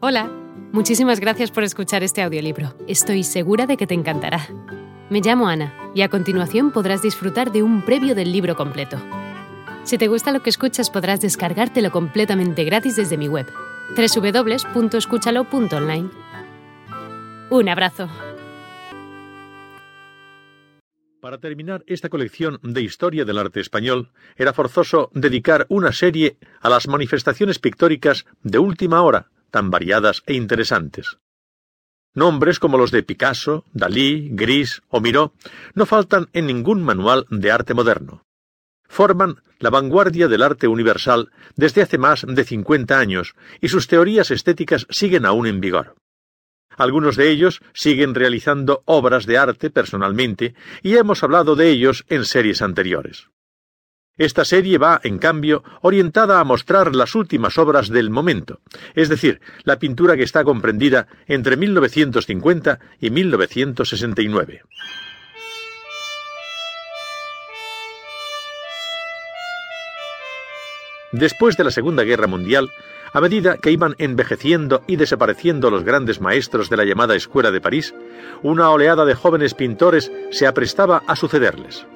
Hola, muchísimas gracias por escuchar este audiolibro. Estoy segura de que te encantará. Me llamo Ana y a continuación podrás disfrutar de un previo del libro completo. Si te gusta lo que escuchas podrás descargártelo completamente gratis desde mi web, www.escúchalo.online. Un abrazo. Para terminar esta colección de historia del arte español, era forzoso dedicar una serie a las manifestaciones pictóricas de última hora tan variadas e interesantes. Nombres como los de Picasso, Dalí, Gris o Miró no faltan en ningún manual de arte moderno. Forman la vanguardia del arte universal desde hace más de 50 años y sus teorías estéticas siguen aún en vigor. Algunos de ellos siguen realizando obras de arte personalmente y hemos hablado de ellos en series anteriores. Esta serie va, en cambio, orientada a mostrar las últimas obras del momento, es decir, la pintura que está comprendida entre 1950 y 1969. Después de la Segunda Guerra Mundial, a medida que iban envejeciendo y desapareciendo los grandes maestros de la llamada Escuela de París, una oleada de jóvenes pintores se aprestaba a sucederles.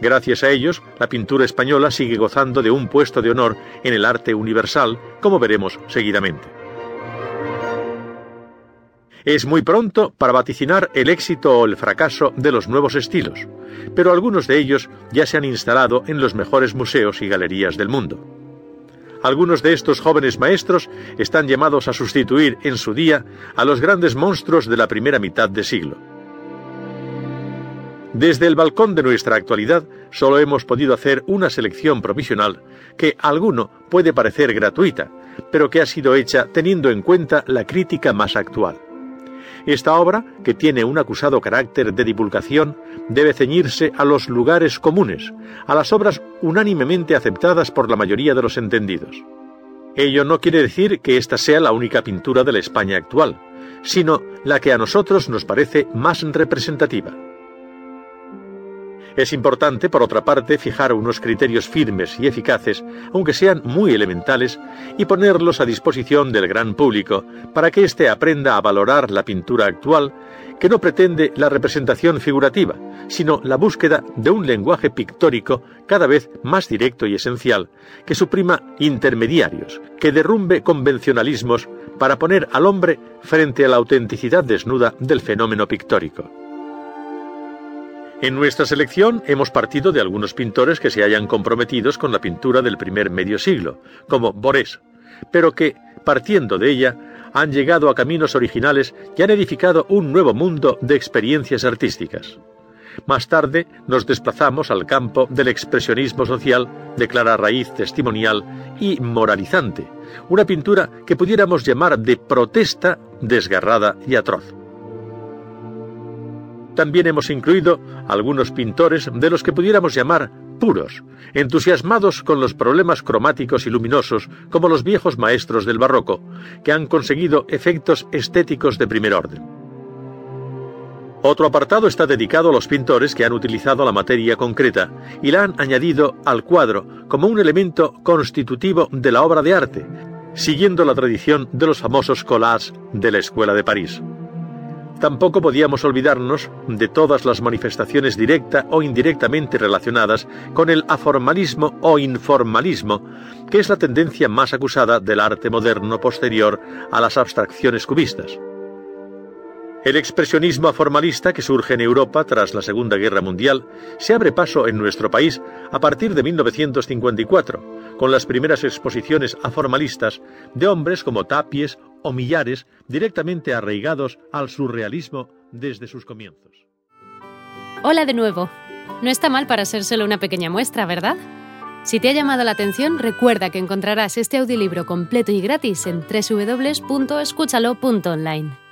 Gracias a ellos, la pintura española sigue gozando de un puesto de honor en el arte universal, como veremos seguidamente. Es muy pronto para vaticinar el éxito o el fracaso de los nuevos estilos, pero algunos de ellos ya se han instalado en los mejores museos y galerías del mundo. Algunos de estos jóvenes maestros están llamados a sustituir en su día a los grandes monstruos de la primera mitad de siglo. Desde el balcón de nuestra actualidad solo hemos podido hacer una selección provisional que alguno puede parecer gratuita, pero que ha sido hecha teniendo en cuenta la crítica más actual. Esta obra, que tiene un acusado carácter de divulgación, debe ceñirse a los lugares comunes, a las obras unánimemente aceptadas por la mayoría de los entendidos. Ello no quiere decir que esta sea la única pintura de la España actual, sino la que a nosotros nos parece más representativa. Es importante, por otra parte, fijar unos criterios firmes y eficaces, aunque sean muy elementales, y ponerlos a disposición del gran público, para que éste aprenda a valorar la pintura actual, que no pretende la representación figurativa, sino la búsqueda de un lenguaje pictórico cada vez más directo y esencial, que suprima intermediarios, que derrumbe convencionalismos para poner al hombre frente a la autenticidad desnuda del fenómeno pictórico. En nuestra selección hemos partido de algunos pintores que se hayan comprometidos con la pintura del primer medio siglo, como Borés, pero que, partiendo de ella, han llegado a caminos originales y han edificado un nuevo mundo de experiencias artísticas. Más tarde nos desplazamos al campo del expresionismo social de clara raíz testimonial y moralizante, una pintura que pudiéramos llamar de protesta desgarrada y atroz. También hemos incluido algunos pintores de los que pudiéramos llamar puros, entusiasmados con los problemas cromáticos y luminosos como los viejos maestros del barroco, que han conseguido efectos estéticos de primer orden. Otro apartado está dedicado a los pintores que han utilizado la materia concreta y la han añadido al cuadro como un elemento constitutivo de la obra de arte, siguiendo la tradición de los famosos collages de la Escuela de París. Tampoco podíamos olvidarnos de todas las manifestaciones directa o indirectamente relacionadas con el aformalismo o informalismo, que es la tendencia más acusada del arte moderno posterior a las abstracciones cubistas. El expresionismo aformalista que surge en Europa tras la Segunda Guerra Mundial se abre paso en nuestro país a partir de 1954, con las primeras exposiciones aformalistas de hombres como Tapies o Millares directamente arraigados al surrealismo desde sus comienzos. Hola de nuevo. No está mal para ser solo una pequeña muestra, ¿verdad? Si te ha llamado la atención, recuerda que encontrarás este audiolibro completo y gratis en www.escúchalo.online.